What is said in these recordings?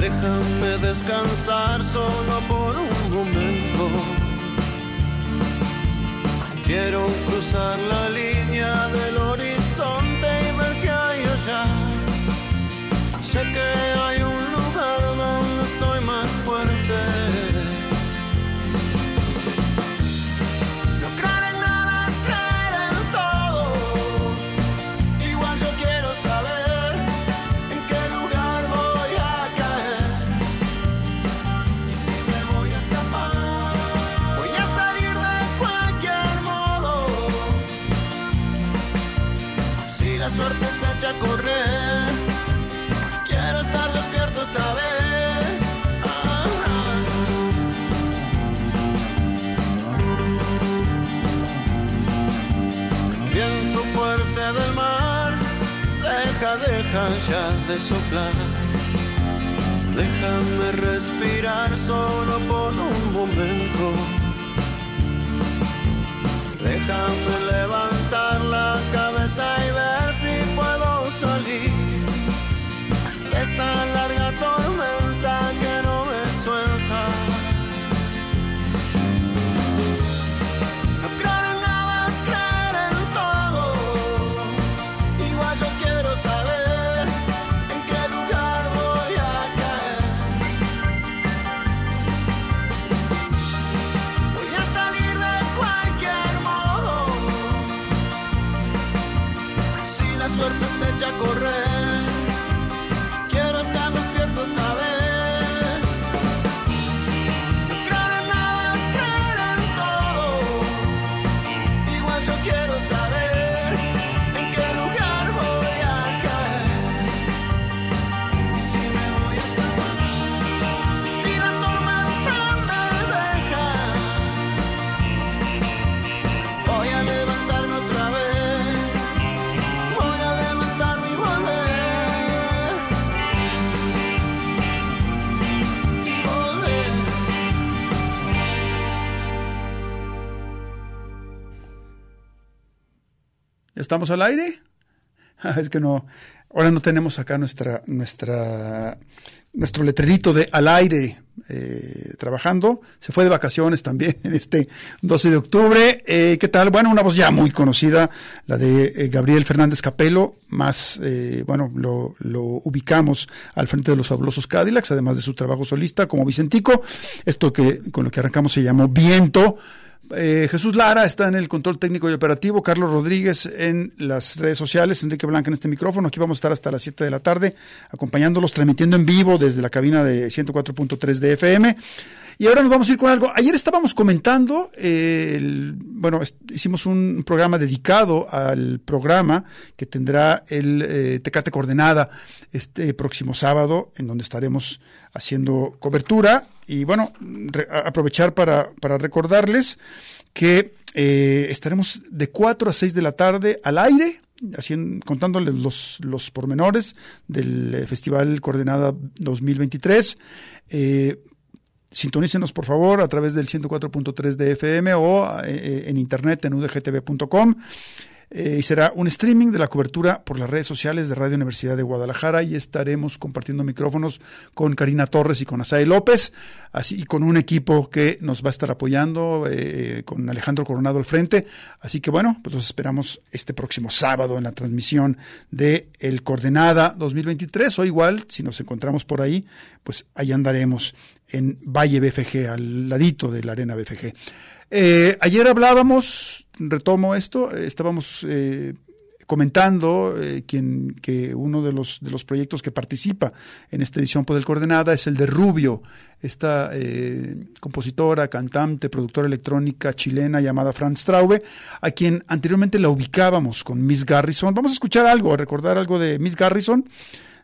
Déjame descansar solo por un momento. Quiero cruzar la línea del horizonte y ver qué hay allá. Sé que hay un lugar donde soy más fuerte. Deja, ya de soplar. Déjame respirar solo por un momento. Déjame levantar la cabeza y ¿Estamos al aire? Ah, es que no. Ahora no tenemos acá nuestra, nuestra, nuestro letrerito de al aire eh, trabajando. Se fue de vacaciones también en este 12 de octubre. Eh, ¿Qué tal? Bueno, una voz ya muy conocida, la de eh, Gabriel Fernández Capelo. Más, bueno, lo, lo ubicamos al frente de los fabulosos Cadillacs, además de su trabajo solista como Vicentico. Esto que con lo que arrancamos se llamó Viento. Eh, Jesús Lara está en el control técnico y operativo, Carlos Rodríguez en las redes sociales, Enrique Blanca en este micrófono. Aquí vamos a estar hasta las 7 de la tarde acompañándolos, transmitiendo en vivo desde la cabina de 104.3 de FM. Y ahora nos vamos a ir con algo. Ayer estábamos comentando, eh, el- bueno, hicimos un programa dedicado al programa que tendrá el eh, Tecate Coordenada este próximo sábado, en donde estaremos haciendo cobertura. Y bueno, aprovechar para, para recordarles que eh, estaremos de 4 a 6 de la tarde al aire, haciendo, contándoles los, los pormenores del eh, Festival Coordenada 2023. Eh, Sintonícenos por favor a través del 104.3 de FM o eh, en internet en udgtv.com. eh, y será un streaming de la cobertura por las redes sociales de Radio Universidad de Guadalajara y estaremos compartiendo micrófonos con Karina Torres y con Asae López, así y con un equipo que nos va a estar apoyando, eh, con Alejandro Coronado al frente. Así que bueno, pues los esperamos este próximo sábado en la transmisión de El Coordenada 2023 o igual, si nos encontramos por ahí, pues ahí andaremos en Valle BFG, al ladito de la Arena BFG. Eh, ayer hablábamos, retomo esto, eh, estábamos eh, comentando eh, quien, que uno de los, de los proyectos que participa en esta edición por el Coordenada es el de Rubio, esta eh, compositora, cantante, productora electrónica chilena llamada Franz Straube, a quien anteriormente la ubicábamos con Miss Garrison. Vamos a escuchar algo, a recordar algo de Miss Garrison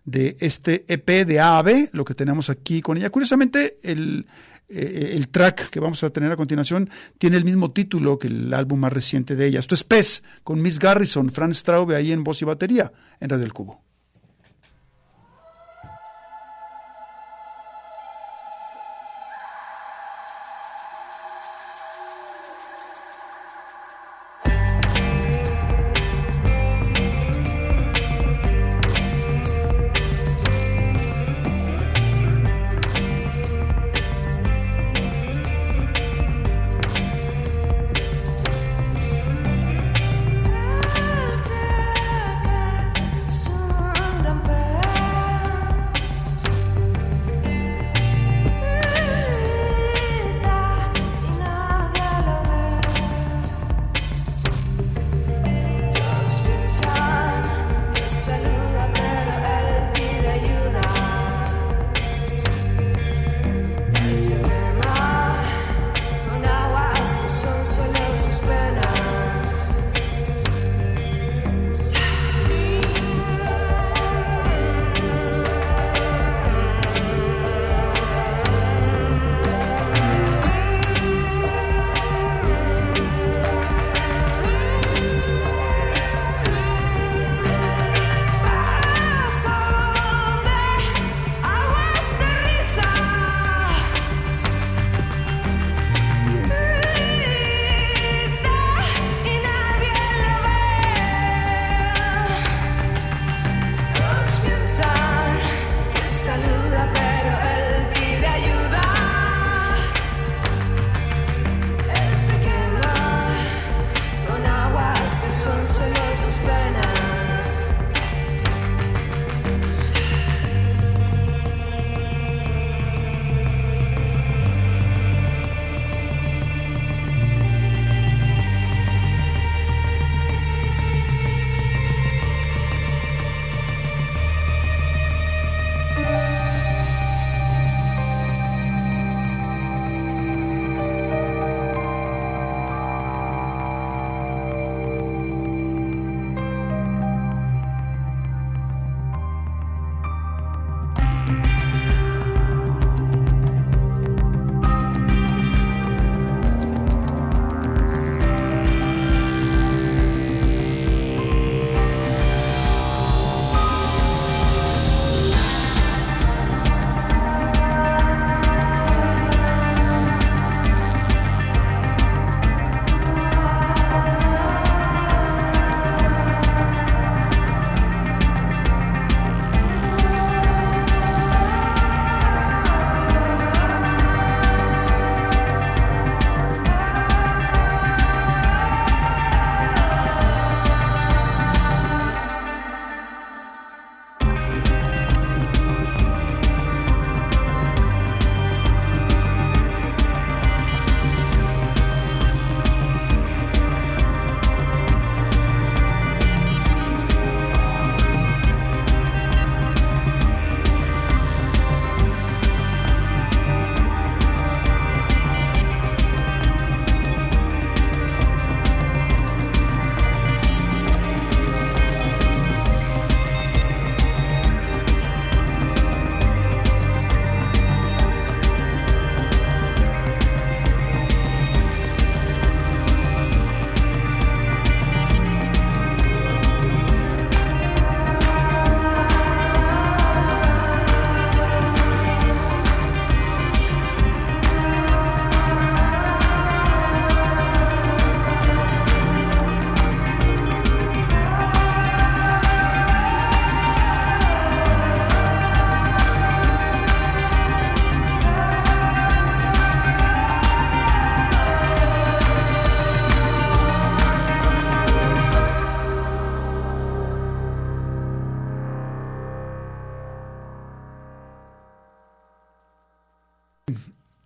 de este EP de AAB, lo que tenemos aquí con ella. Curiosamente, el, eh, el track que vamos a tener a continuación tiene el mismo título que el álbum más reciente de ella. Esto es Pez, con Miss Garrison, Franz Straube ahí en voz y batería, en Radio El Cubo.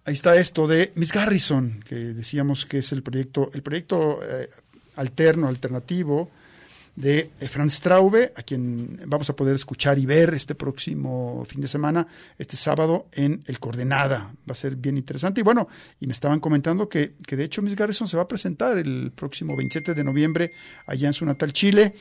Ahí está esto de Miss Garrison, que decíamos que es el proyecto, el proyecto eh, alterno, alternativo de eh, Franz Straube, a quien vamos a poder escuchar y ver este próximo fin de semana, este sábado en El Coordenada. Va a ser bien interesante. Y bueno, y me estaban comentando que, que de hecho Miss Garrison se va a presentar el próximo 27 de noviembre allá en su natal Chile.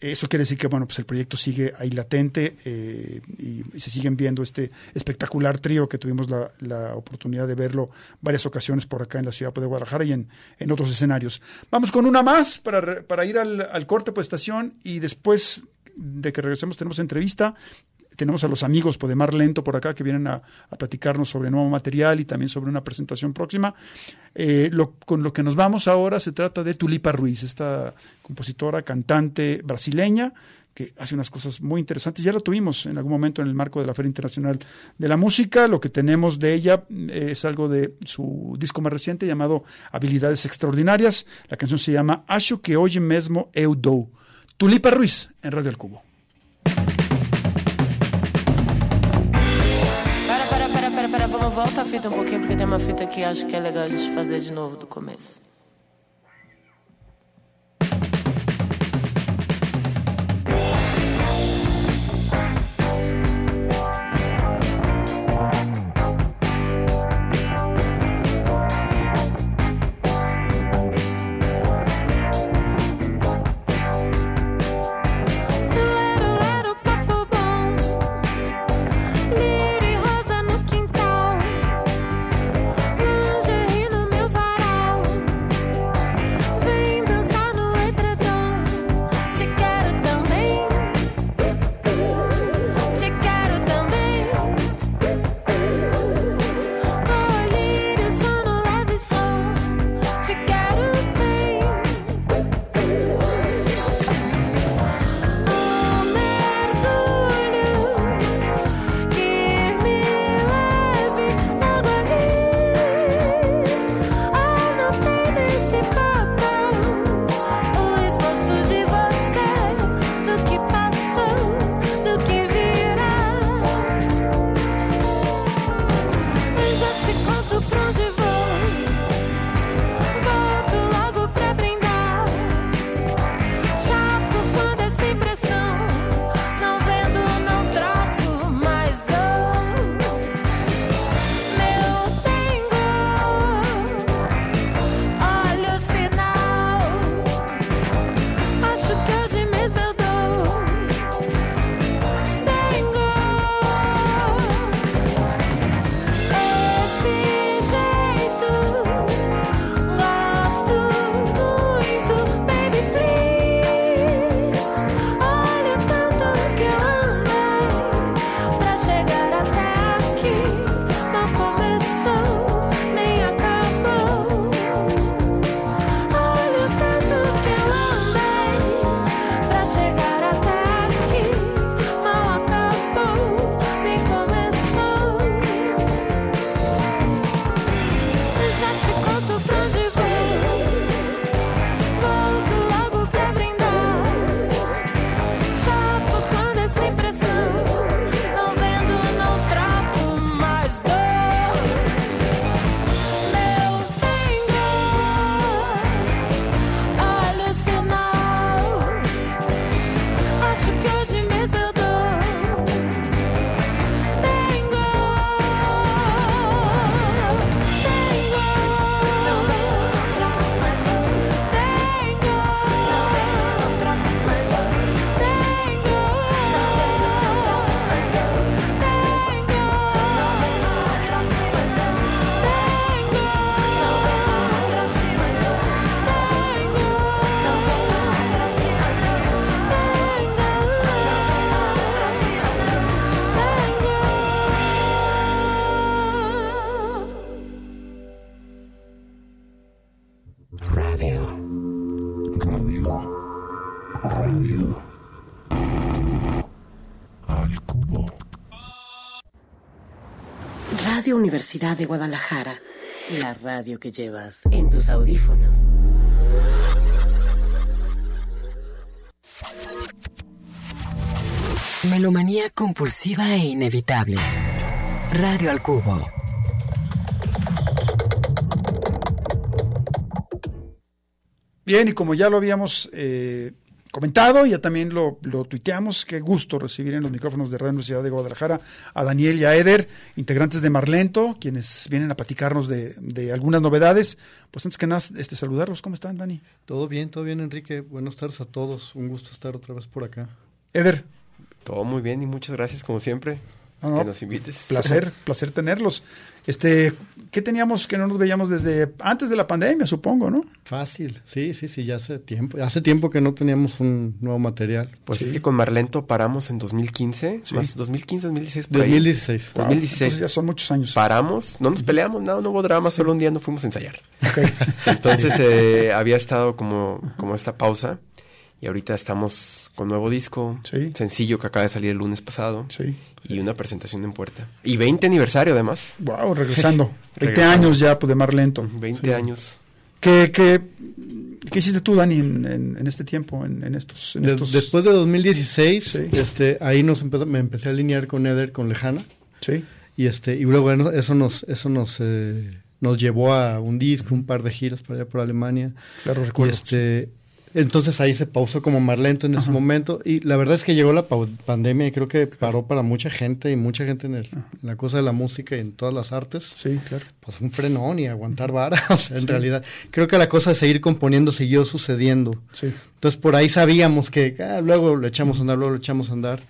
Eso quiere decir que bueno, pues el proyecto sigue ahí latente eh, y, y, se siguen viendo este espectacular trío que tuvimos la, la, oportunidad de verlo varias ocasiones por acá en la ciudad de Guadalajara y en, en otros escenarios. Vamos con una más para, para ir al, al corte por estación y después de que regresemos tenemos entrevista tenemos a los amigos Podemar Lento por acá que vienen a, platicarnos sobre nuevo material y también sobre una presentación próxima. Eh, con lo que nos vamos ahora se trata de Tulipa Ruiz, esta compositora, cantante brasileña que hace unas cosas muy interesantes. Ya la tuvimos en algún momento en el marco de la Feria Internacional de la Música. Lo que tenemos de ella es algo de su disco más reciente llamado Habilidades Extraordinarias. La canción se llama Acho que hoy mesmo eu dou. Tulipa Ruiz en Radio El Cubo. Volta a fita um pouquinho, porque tem uma fita que acho que é legal a gente fazer de novo do começo. Universidad de Guadalajara. La radio que llevas en tus audífonos. Melomanía compulsiva e inevitable. Radio al Cubo. Bien, y como ya lo habíamos eh, comentado, ya también lo, lo tuiteamos, qué gusto recibir en los micrófonos de Radio Universidad de Guadalajara a Daniel y a Eder, integrantes de Marlento, quienes vienen a platicarnos de, de algunas novedades. Pues antes que nada, este, saludarlos. ¿Cómo están, Dani? Todo bien, todo bien, Enrique. Buenas tardes a todos. Un gusto estar otra vez por acá. Eder. Todo muy bien y muchas gracias, como siempre, No, no, que nos invites. Placer, placer tenerlos. Este, ¿qué teníamos que no nos veíamos desde antes de la pandemia, supongo, no? Fácil, sí, sí, sí, ya hace tiempo. Hace tiempo que no teníamos un nuevo material. Pues Sí. es que con Marlento paramos en 2015, Sí. más 2015, 2016, por ahí. 2016. Wow, 2016. entonces ya son muchos años. Paramos, no nos peleamos, nada, no hubo drama, solo un día no fuimos a ensayar. Ok. Entonces eh, había estado como, como esta pausa y ahorita estamos con nuevo disco, Sí. sencillo que acaba de salir el lunes pasado Sí. y una presentación en puerta. Y 20 aniversario además, Wow, regresando. 20 Regresando. años ya pues, de Marlento. 20 años. ¿Qué, qué, qué hiciste tú, Dani, en, en- en este tiempo, en, en estos, en De- estos- Después de 2016, Sí. este, ahí nos empezó- me empecé a alinear con Eder, con Lejana, Sí, y este, y luego bueno, eso nos, eso nos, eh, nos llevó a un disco, un par de giras por allá por Alemania. claro, Y recuerdo. este, entonces ahí se pausó como Marlento en ese momento. Y la verdad es que llegó la pandemia y creo que paró para mucha gente y mucha gente en, el- en la cosa de la música y en todas las artes. Sí, claro. Pues un frenón y aguantar vara. O sea, en realidad, creo que la cosa de seguir componiendo siguió sucediendo. Sí. Entonces por ahí sabíamos que ah, luego lo echamos a andar, luego lo echamos a andar.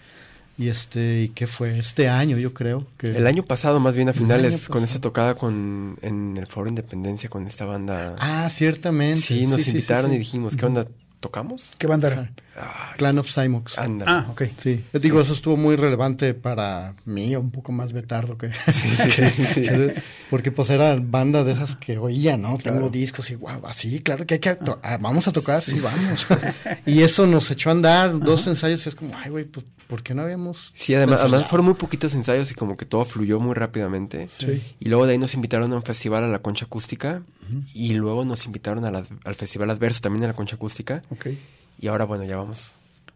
Y este, ¿y qué fue? Este año, yo creo. que El año pasado, más bien a finales, con esta tocada con, en el Foro Independencia con esta banda. Ah, ciertamente. sí, nos sí, invitaron sí. y dijimos, ¿qué onda? ¿Tocamos? ¿Qué banda era? Ay, Clan of Simox. Anda. Ah, ok. Sí, yo digo, eso estuvo muy relevante para mí, un poco más betardo que... Sí, sí, sí, sí. Porque pues era banda de esas que oía, ¿no? Claro. Tengo discos y guau, así, claro que hay que... ah, vamos a tocar, sí, vamos. y eso nos echó a andar, dos ensayos, y es como, ay, güey, pues, ¿por qué no habíamos...? Sí, además, además fueron muy poquitos ensayos y como que todo fluyó muy rápidamente. Sí. Y luego de ahí nos invitaron a un festival a la Concha Acústica y luego nos invitaron a la- al Festival Adverso también a la Concha Acústica. Ok. Y ahora, bueno, ya vamos.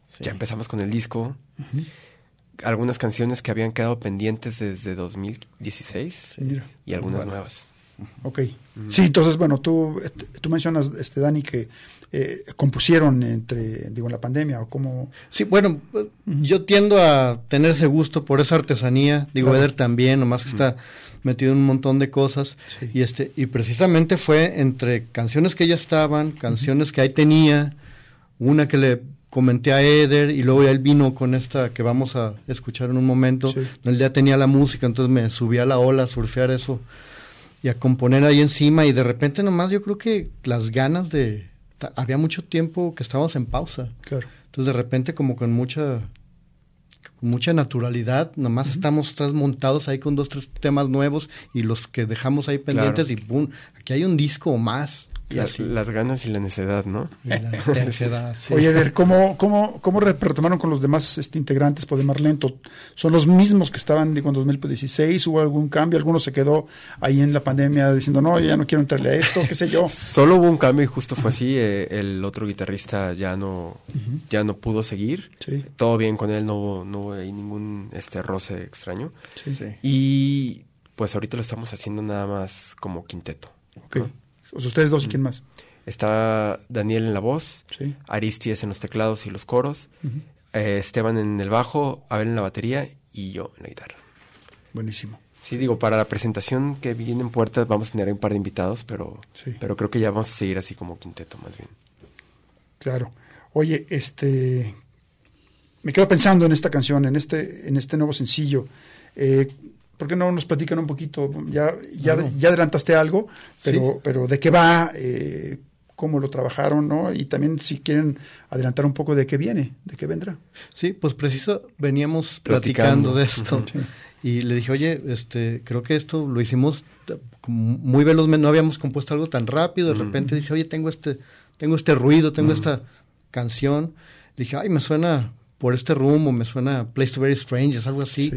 Sí. Ya empezamos con el disco. Algunas canciones que habían quedado pendientes desde 2016 Sí, mira. y algunas Bueno. nuevas. Ok. Sí, entonces, bueno, tú, tú mencionas, este, Dani, que eh, compusieron entre, digo, en la pandemia o cómo... Sí, bueno, yo tiendo a tener ese gusto por esa artesanía. Digo, Claro. Eder también, nomás que está metido en un montón de cosas. Sí. Y este, y precisamente fue entre canciones que ya estaban, canciones que ahí tenía, una que le comenté a Eder y luego ya él vino con esta que vamos a escuchar en un momento. Sí. Él ya tenía la música, entonces me subí a la ola a surfear eso y a componer ahí encima y de repente nomás yo creo que las ganas de... Había mucho tiempo que estábamos en pausa. Claro. Entonces de repente como con mucha con mucha naturalidad, nomás estamos tras montados ahí con dos, tres temas nuevos y los que dejamos ahí pendientes y pum, aquí hay un disco o más. Las ganas y la necedad, ¿no? Y la tercedad, sí. Oye, Eder, ¿cómo, cómo, cómo re- retomaron con los demás este, integrantes por de Marlento? ¿Son los mismos que estaban digo, en 2016? ¿Hubo algún cambio? ¿Alguno se quedó ahí en la pandemia diciendo, no, ya no quiero entrarle a esto, qué sé yo? Solo hubo un cambio y justo fue así. eh, el otro guitarrista ya no, ya no pudo seguir. Sí, Todo bien con él, no hubo, no hubo ahí ningún este roce extraño. sí, Sí. Y pues ahorita lo estamos haciendo nada más como quinteto. ok. O sea, ustedes dos y quién más. Está Daniel en la voz, Sí, Aristides en los teclados y los coros, eh, Esteban en el bajo, Abel en la batería y yo en la guitarra. buenísimo. Sí, digo, para la presentación que viene en puertas vamos a tener un par de invitados, pero, Sí. pero creo que ya vamos a seguir así como quinteto más bien. Claro. Oye, este, me quedo pensando en esta canción, en este, en este nuevo sencillo. Eh, ¿Por qué no nos platican un poquito? Ya, ya, adelantaste algo, pero, Sí. pero ¿de qué va? Eh, ¿Cómo lo trabajaron? ¿no? Y también si quieren adelantar un poco de qué viene, de qué vendrá. Sí, pues preciso veníamos Platicando. platicando, de esto. Sí. Y le dije, oye, este, creo que esto lo hicimos como muy velozmente, no habíamos compuesto algo tan rápido, de repente dice, oye, tengo este, tengo este ruido, tengo esta canción. Le dije, ay, me suena por este rumbo, me suena Place to Very Strangers, algo así. Sí.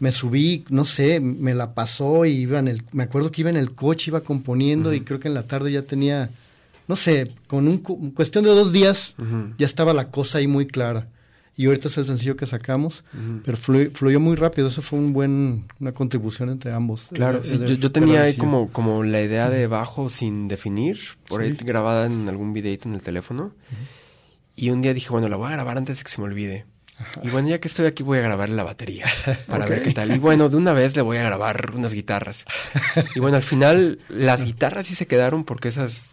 Me subí, no sé, me la pasó y iba en el, me acuerdo que iba en el coche, iba componiendo y creo que en la tarde ya tenía, no sé, con un, cu- cuestión de dos días ya estaba la cosa ahí muy clara. y ahorita es el sencillo que sacamos, pero flu- fluyó muy rápido, eso fue un buen, una contribución entre ambos. Claro, sí, de yo, yo tenía ahí como, como la idea de bajo sin definir, por ahí grabada en algún videito en el teléfono. Y un día dije, bueno, la voy a grabar antes de que se me olvide. Y bueno, ya que estoy aquí voy a grabar la batería para ver qué tal. Y bueno, de una vez le voy a grabar unas guitarras. Y bueno, al final las guitarras sí se quedaron porque esas,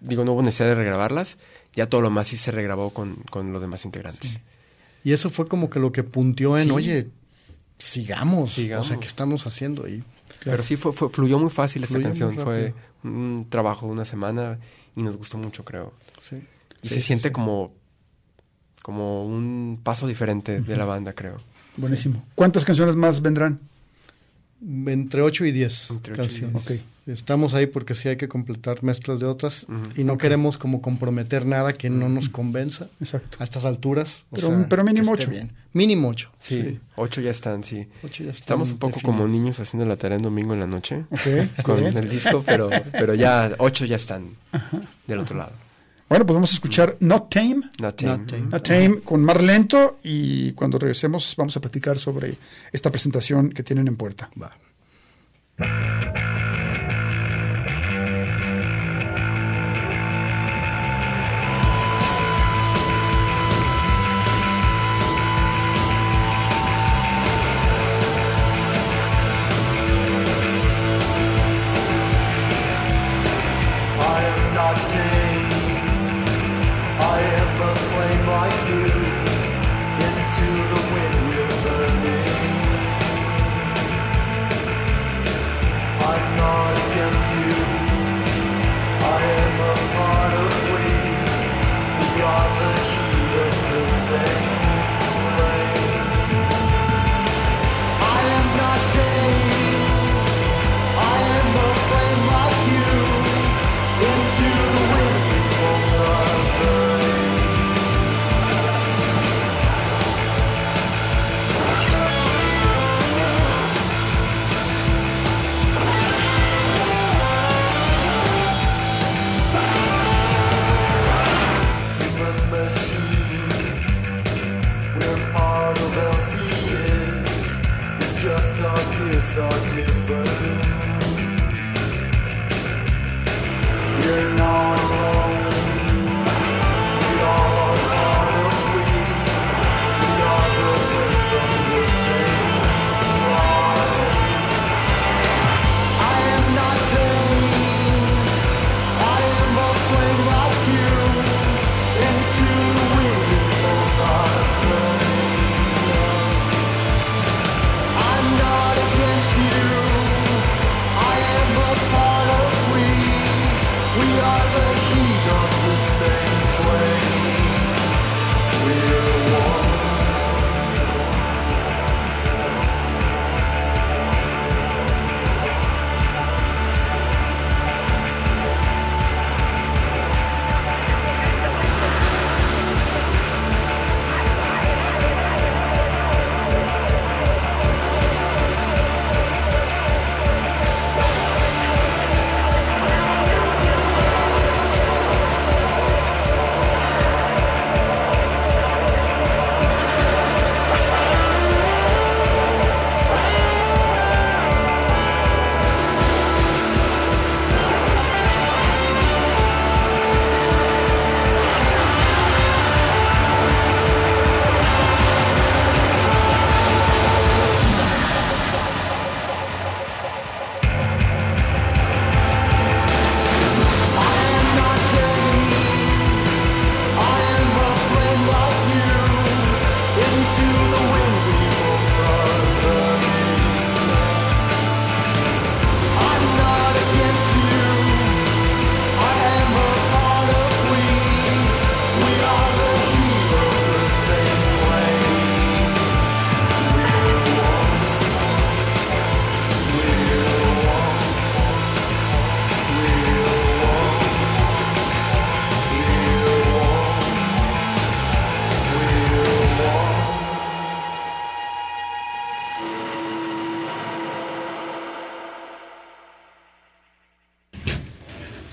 digo, no hubo necesidad de regrabarlas. Ya todo lo más sí se regrabó con, con los demás integrantes. Y eso fue como que lo que punteó en, Sí. oye, sigamos, Sigamos. o sea, ¿qué estamos haciendo? Y Pero sí fue, fue- fluyó muy fácil esta Fluyó muy canción. Fue un trabajo de una semana y nos gustó mucho, creo. sí. Y Sí, se siente como, como un paso diferente de la banda, creo. Buenísimo. ¿Cuántas canciones más vendrán? Entre 8 y 10 Entre ocho y canciones. diez. Ok. Estamos ahí porque sí hay que completar mezclas de otras y no queremos como comprometer nada que no nos convenza Exacto. a estas alturas. o Pero- sea, pero mínimo que esté ocho. bien. Mínimo 8. Sí, ocho ya están, sí. Ocho ya Estamos están un poco definidos. como niños haciendo la tarea en domingo en la noche Ok. con bien. el disco, pero, pero ya ocho ya están del otro lado. Bueno, pues vamos a escuchar Not Tame. Not Tame. Not Tame. Not Tame con Mar Lento y cuando regresemos vamos a platicar sobre esta presentación que tienen en puerta. Va.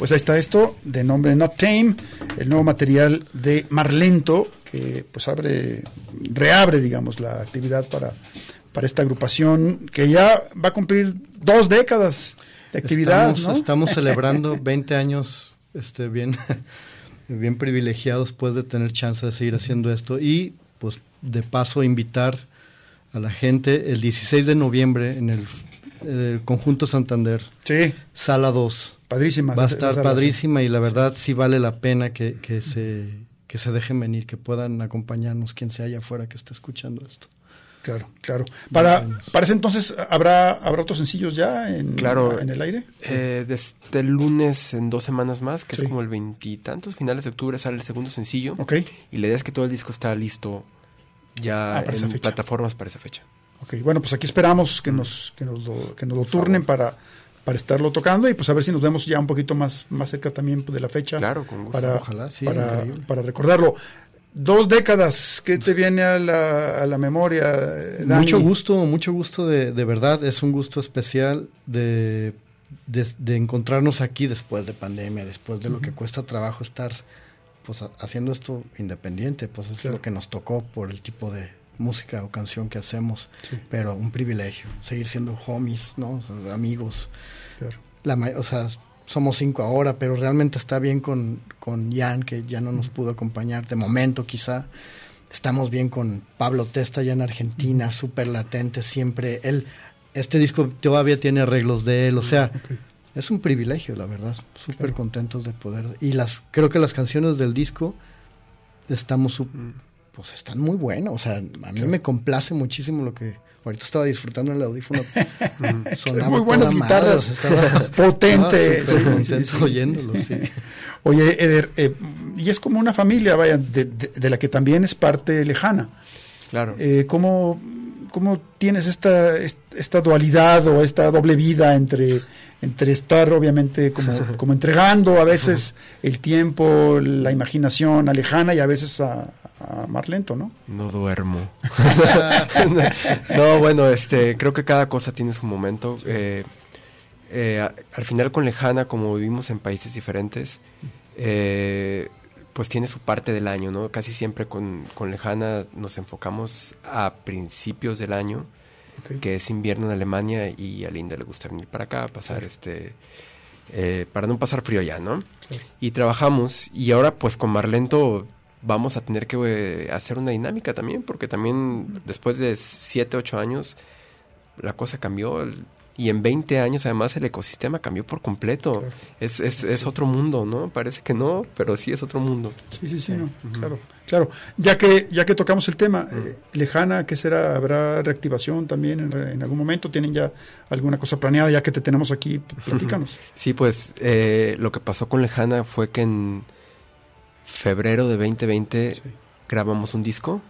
Pues ahí está esto, de nombre Not Tame, el nuevo material de Mar Lento, que pues abre, reabre, digamos, la actividad para, para esta agrupación que ya va a cumplir dos décadas de actividad. Estamos, ¿no? estamos celebrando 20 años este, bien, bien privilegiados pues de tener chance de seguir haciendo esto y pues de paso invitar a la gente el 16 de noviembre en el, el Conjunto Santander, Sí, Sala 2. Padrísima. Va a estar padrísima y la verdad sí vale la pena que, que se, que se dejen venir, que puedan acompañarnos quien sea allá afuera que esté escuchando esto. Claro, claro. Para, para ese entonces, ¿habrá, ¿habrá otros sencillos ya en, Claro. en el aire? Eh, desde el lunes en dos semanas más, que Sí. es como el veintitantos, finales de octubre, sale el segundo sencillo. Ok, Y la idea es que todo el disco está listo ya Ah, para en plataformas para esa fecha. ok. Bueno, pues aquí esperamos que nos, que nos, lo, que nos lo turnen para, para estarlo tocando y pues a ver si nos vemos ya un poquito más, más cerca también pues, de la fecha. Claro, con gusto. Para, Ojalá, sí, para, recordarlo. Dos décadas, ¿qué te viene a la, a la memoria, Dani? Mucho gusto, mucho gusto de, de verdad. Es un gusto especial de, de, de encontrarnos aquí después de pandemia, después de lo que cuesta trabajo estar pues ha- haciendo esto independiente, pues es Claro. lo que nos tocó por el tipo de música o canción que hacemos, Sí. pero un privilegio, seguir siendo homies, ¿no? O sea, amigos. Claro. La, o sea, somos cinco ahora, pero realmente está bien con, con Jan, que ya no nos pudo acompañar de momento quizá. Estamos bien con Pablo Testa ya en Argentina, súper latente siempre. Él, este disco todavía tiene arreglos de él, o sea, es un privilegio, la verdad. Súper Claro. contentos de poder. Y las, creo que las canciones del disco estamos, su- pues están muy buenas. O sea, a mí me complace muchísimo lo que ahorita estaba disfrutando en el audífono. Sonaba Muy buenas guitarras, estaba- potente, estaba sí, sí, oyéndolo. Oye, Eder, eh, y es como una familia, vaya, de, de- de la que también es parte lejana. Claro. Eh, ¿cómo, cómo tienes esta, est- esta dualidad o esta doble vida entre, entre estar obviamente como, como entregando a veces el tiempo, la imaginación a lejana y a veces a, a más lento, ¿no? No duermo. no, bueno, este, creo que cada cosa tiene su momento. Eh, eh, al final con Lejana, como vivimos en países diferentes, eh, pues tiene su parte del año, ¿no? Casi siempre con, con Lejana nos enfocamos a principios del año, Que es invierno en Alemania y a Linda le gusta venir para acá, pasar este... eh, para no pasar frío ya, ¿no? Claro. Y trabajamos y ahora pues con Marlento vamos a tener que eh, hacer una dinámica también, porque también después de 7, 8 años la cosa cambió el- y en 20 años además el ecosistema cambió por completo. Claro. Es, es, es otro mundo, ¿no? Parece que no, pero sí es otro mundo. Sí, sí, sí, no, claro, claro. Ya que, ya que tocamos el tema, eh, lejana, ¿qué será? ¿Habrá reactivación también en algún momento? ¿Tienen ya alguna cosa planeada? Ya que te tenemos aquí, platícanos. Sí, pues eh, lo que pasó con Lejana fue que en febrero de 2020 Sí. grabamos un disco,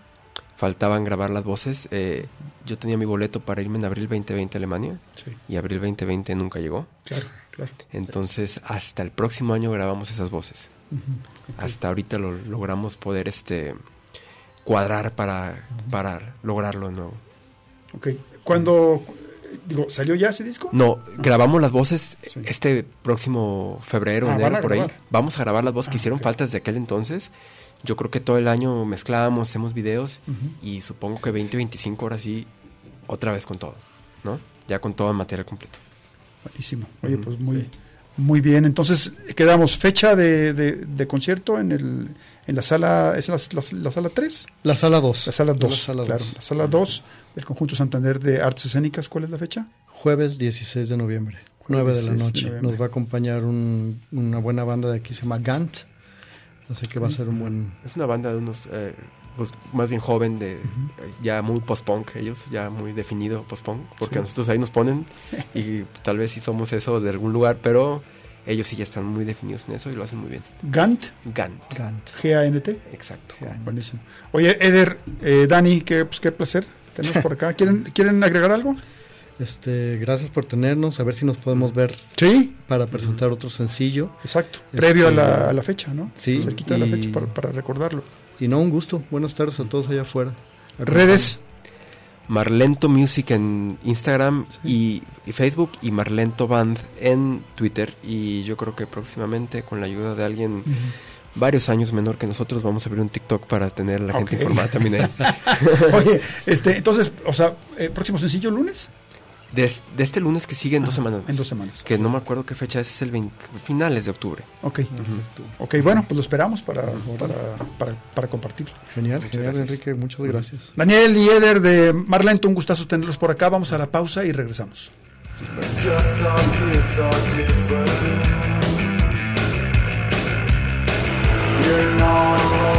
faltaban grabar las voces. eh, yo tenía mi boleto para irme en abril 2020 a Alemania Sí, y abril 2020 nunca llegó. claro, claro. Entonces, hasta el próximo año grabamos esas voces. Hasta ahorita lo logramos poder este cuadrar para, para lograrlo de nuevo. Ok. Cuando, digo, ¿salió ya ese disco? No, grabamos las voces Sí. este próximo febrero, Ah, enero, por ahí. Vamos a grabar las voces que Ah, hicieron ok. falta desde aquel entonces. Yo creo que todo el año mezclamos, hacemos videos Ujú. y supongo que 20, 25 horas sí, otra vez con todo, ¿no? Ya con todo el material completo. Buenísimo. Oye, Ujú, pues muy, muy bien. Entonces, quedamos fecha de, de, de concierto en, el, en la sala, ¿es la, la- la sala 3? La sala 2. La sala 2, La sala claro. dos. La sala 2 del Conjunto Santander de Artes Escénicas. ¿Cuál es la fecha? Jueves 16 de noviembre, 9 de la 16 de noche. noviembre. Nos va a acompañar un- una buena banda de aquí, se llama Gant. Así que va a ser un buen... Es una banda de unos, eh, pues más bien joven, de eh, ya muy post-punk, ellos, ya muy definido post-punk, porque Sí. a nosotros ahí nos ponen y tal vez sí somos eso de algún lugar, pero ellos sí ya están muy definidos en eso y lo hacen muy bien. Gant, Gant, Gant. G-A-N-T. exacto. Buenísimo. Oye, Eder, eh, Dani, qué, pues, qué placer tenerlos por acá. ¿Quieren, ¿Quieren agregar algo? Este, gracias por tenernos, a ver si nos podemos ver Sí, para presentar otro sencillo. exacto. Este, Previo a la, a la fecha, ¿no? sí, Cerquita de la fecha para, para recordarlo. Y no, un gusto. Buenas tardes a todos allá afuera. Redes. Marlento Music en Instagram y, y Facebook y Marlento Band en Twitter y yo creo que próximamente con la ayuda de alguien varios años menor que nosotros. Vamos a abrir un TikTok para tener a la gente informada también ahí. Oye, este, entonces, o sea, eh, próximo sencillo lunes. De, de este lunes que sigue en dos semanas. en dos semanas. Que no me acuerdo qué fecha es, es el 20 finales de octubre. Ok. Ok, bueno, pues lo esperamos para, para, para, para compartirlo. Genial, Muchas genial, gracias. Enrique, muchas gracias. Daniel y Eder de Marlento, un gustazo tenerlos por acá. Vamos a la pausa y regresamos. Not alone.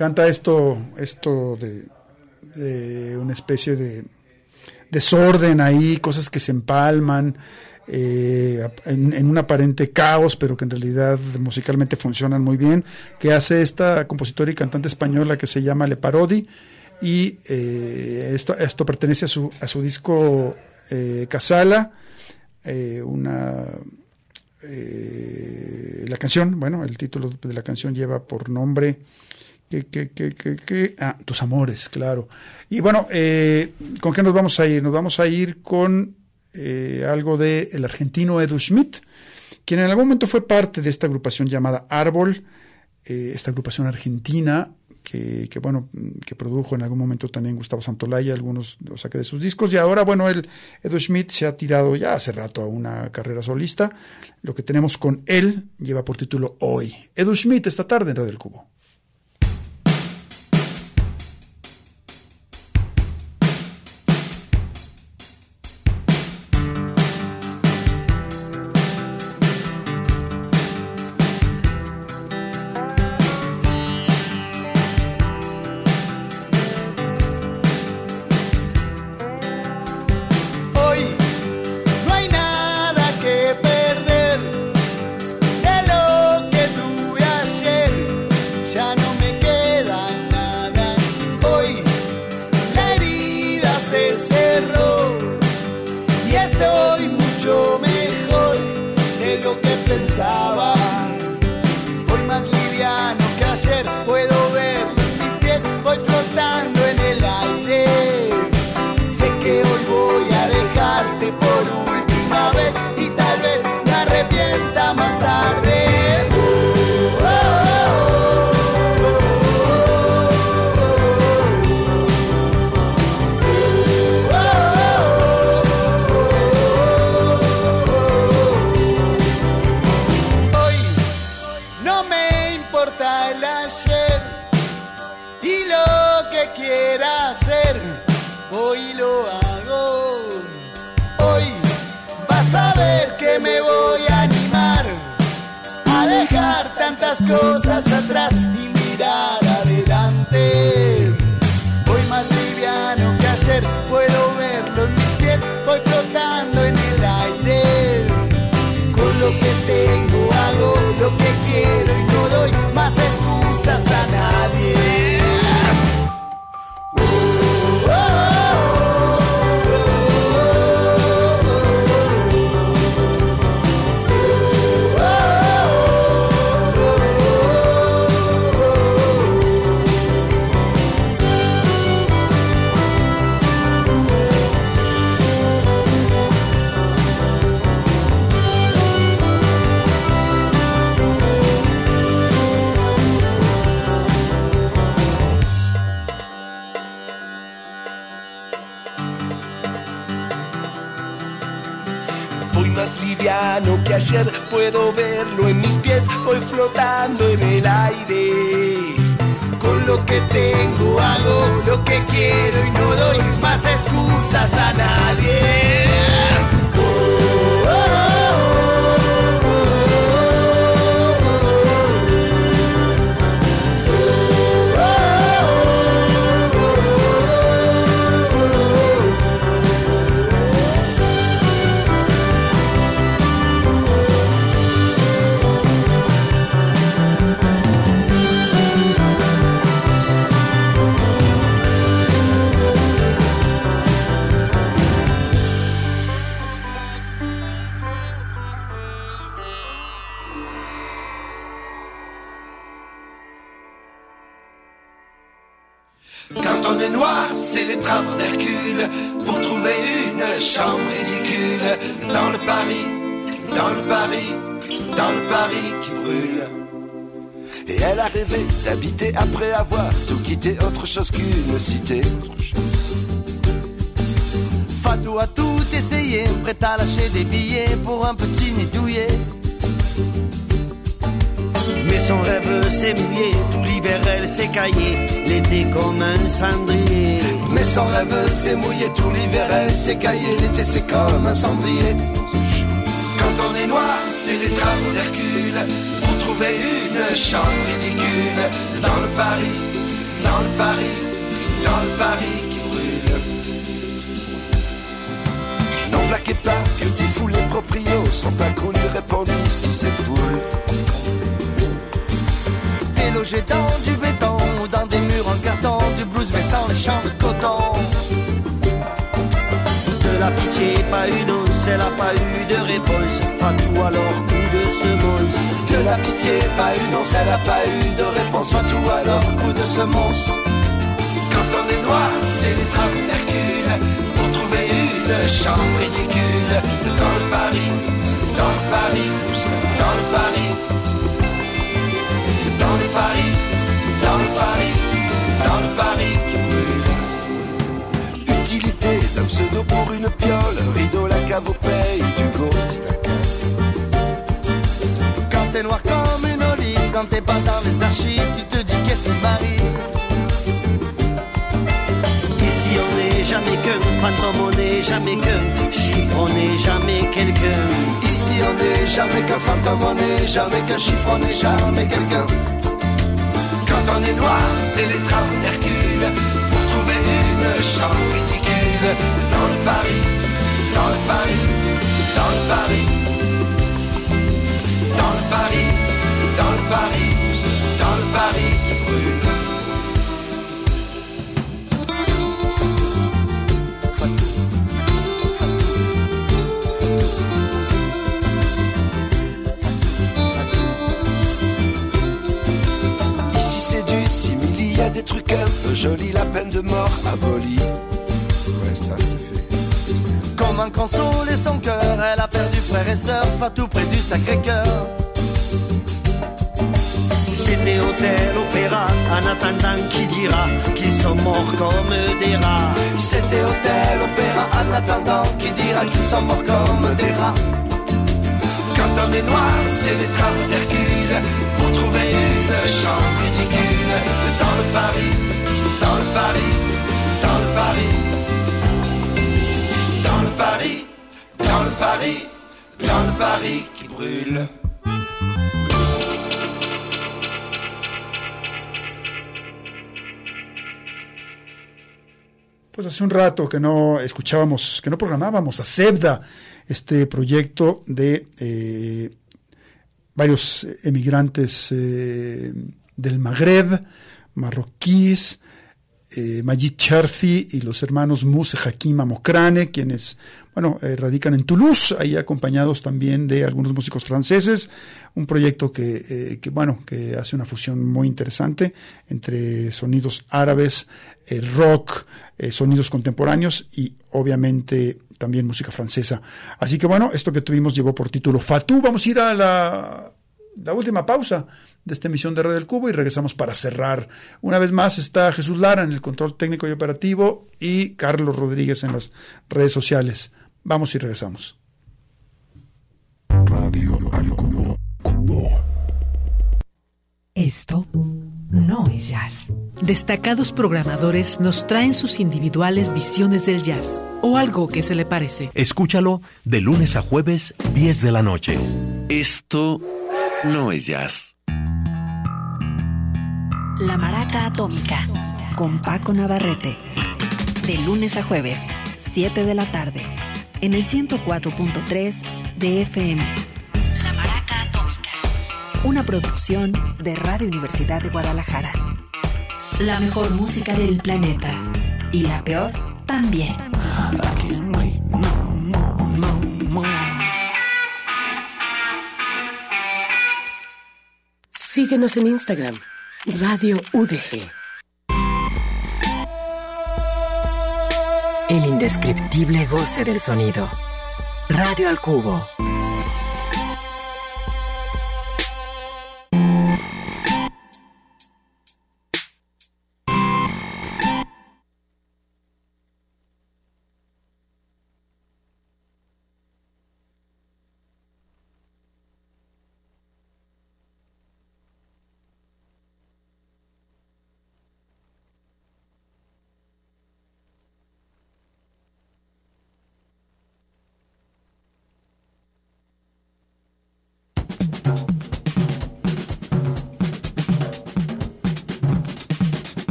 Encanta esto, esto de, una especie de desorden ahí, cosas que se empalman, eh, en, un aparente caos, pero que en realidad musicalmente funcionan muy bien, que hace esta compositora y cantante española que se llama Le Parodi, y eh, esto, esto pertenece a su, a su disco eh, Casala, una la canción, bueno, el título de la canción lleva por nombre que, que, que, que, ah, Tus Amores, claro. Y bueno, eh, ¿con qué nos vamos a ir? Nos vamos a ir con eh, algo de el argentino Edu Schmidt, quien en algún momento fue parte de esta agrupación llamada Árbol, eh, esta agrupación argentina que, que, bueno, que produjo en algún momento también Gustavo Santolaya, algunos los saqué de sus discos, y ahora, bueno, él, Edu Schmidt se ha tirado ya hace rato a una carrera solista. Lo que tenemos con él lleva por título Hoy. Edu Schmidt esta tarde en Radio del Cubo. c'est l'été c'est comme un cendrier. Quand on est noir, c'est les travaux d'Hercule pour trouver une chambre ridicule dans le Paris, dans le Paris, dans le Paris qui brûle. N'en blaguez pas, beautiful, les proprios sont inconnus, répondit si c'est full. Délogé dans la pas eu de réponse. Fatou alors coup de semonce. De la pitié, pas eu, non, ça n'a pas eu de réponse. Pas tout alors, coup de semonce. Quand on est noir, c'est les travaux d'Hercule. Pour trouver une chambre ridicule. Dans le Paris, dans le Paris, pseudo pour une piole. Rideau, la cave au pays du gosse. Quand t'es noir comme une olive, quand t'es pas dans les archives, tu te dis qu'est-ce qui m'arrive? Ici on n'est jamais qu'un fantôme, on n'est jamais qu'un chiffre, on n'est jamais quelqu'un. Ici on n'est jamais qu'un fantôme, on n'est jamais qu'un chiffre, on n'est jamais quelqu'un. Quand on est noir, c'est les travaux d'Hercule pour trouver une chambre dans le Paris, dans le Paris, dans le Paris, dans le Paris, dans le Paris, dans le Paris qui brûle. Ici c'est du simili, y des trucs un peu jolis, la peine de mort abolie. Comment consoler son cœur Elle a perdu frère et sœur, pas tout près du Sacré-Cœur. C'était hôtel, opéra, en attendant qui dira qu'ils sont morts comme des rats. C'était hôtel, opéra, en attendant qui dira qu'ils sont morts comme des rats. Quand on est noir, c'est les travaux Paris, dans Paris qui brûle. Pues hace un rato que no escuchábamos, que no programábamos a Sebda, este proyecto de eh, varios emigrantes eh, del Magreb, marroquíes, eh, Majid Cherfi y los hermanos Muse Hakim Amokrane, quienes, bueno, eh, radican en Toulouse, ahí acompañados también de algunos músicos franceses, un proyecto que, eh, que bueno, que hace una fusión muy interesante entre sonidos árabes, eh, rock, eh, sonidos contemporáneos y obviamente también música francesa. Así que bueno, esto que tuvimos llevó por título Fatou. Vamos a ir a la, la última pausa de esta emisión de Red del Cubo y regresamos para cerrar. Una vez más está Jesús Lara en el control técnico y operativo y Carlos Rodríguez en las redes sociales. Vamos y regresamos. Radio al Cubo. Cubo. Esto no es jazz. Destacados programadores nos traen sus individuales visiones del jazz o algo que se le parece. Escúchalo de lunes a jueves, 10 de la noche. Esto no es jazz. La Maraca Atómica con Paco Navarrete. De lunes a jueves, 7 de la tarde. En el 104.3 de FM. La Maraca Atómica. Una producción de Radio Universidad de Guadalajara. La mejor música del planeta. Y la peor también. Síguenos en Instagram, Radio UDG. El indescriptible goce del sonido. Radio al Cubo.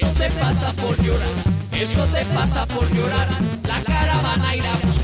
Eso te pasa por llorar, eso te pasa por llorar. La caravana irá a buscar,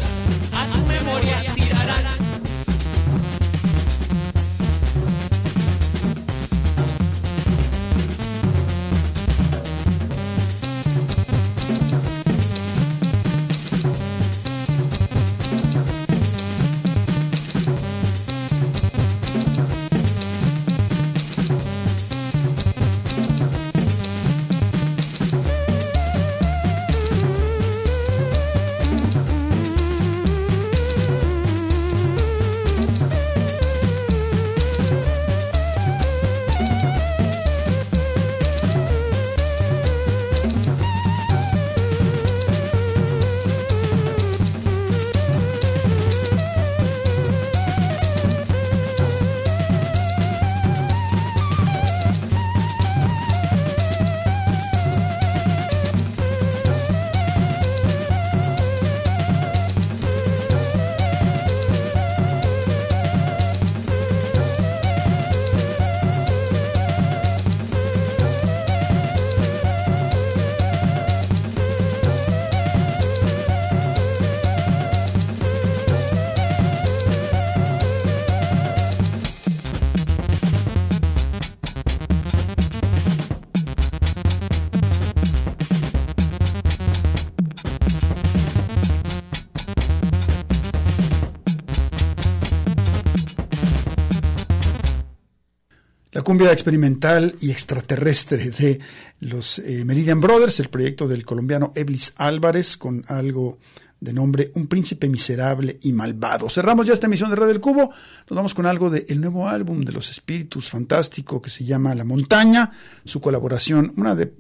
La cumbia experimental y extraterrestre de los eh, Meridian Brothers, el proyecto del colombiano Eblis Álvarez, con algo de nombre Un príncipe miserable y malvado. Cerramos ya esta emisión de Red del Cubo. Nos vamos con algo del nuevo álbum de los espíritus fantástico que se llama La Montaña. Su colaboración, una de,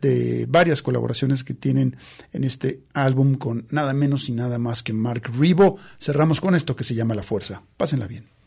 de varias colaboraciones que tienen en este álbum con nada menos y nada más que Mark Ribbo. Cerramos con esto que se llama La Fuerza. Pásenla bien.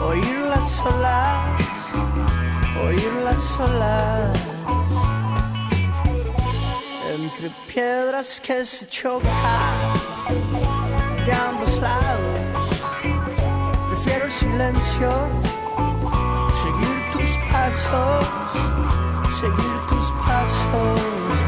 Oír las olas, oír las olas, entre piedras que se chocan de ambos lados. Prefiero el silencio, seguir tus pasos, seguir tus pasos.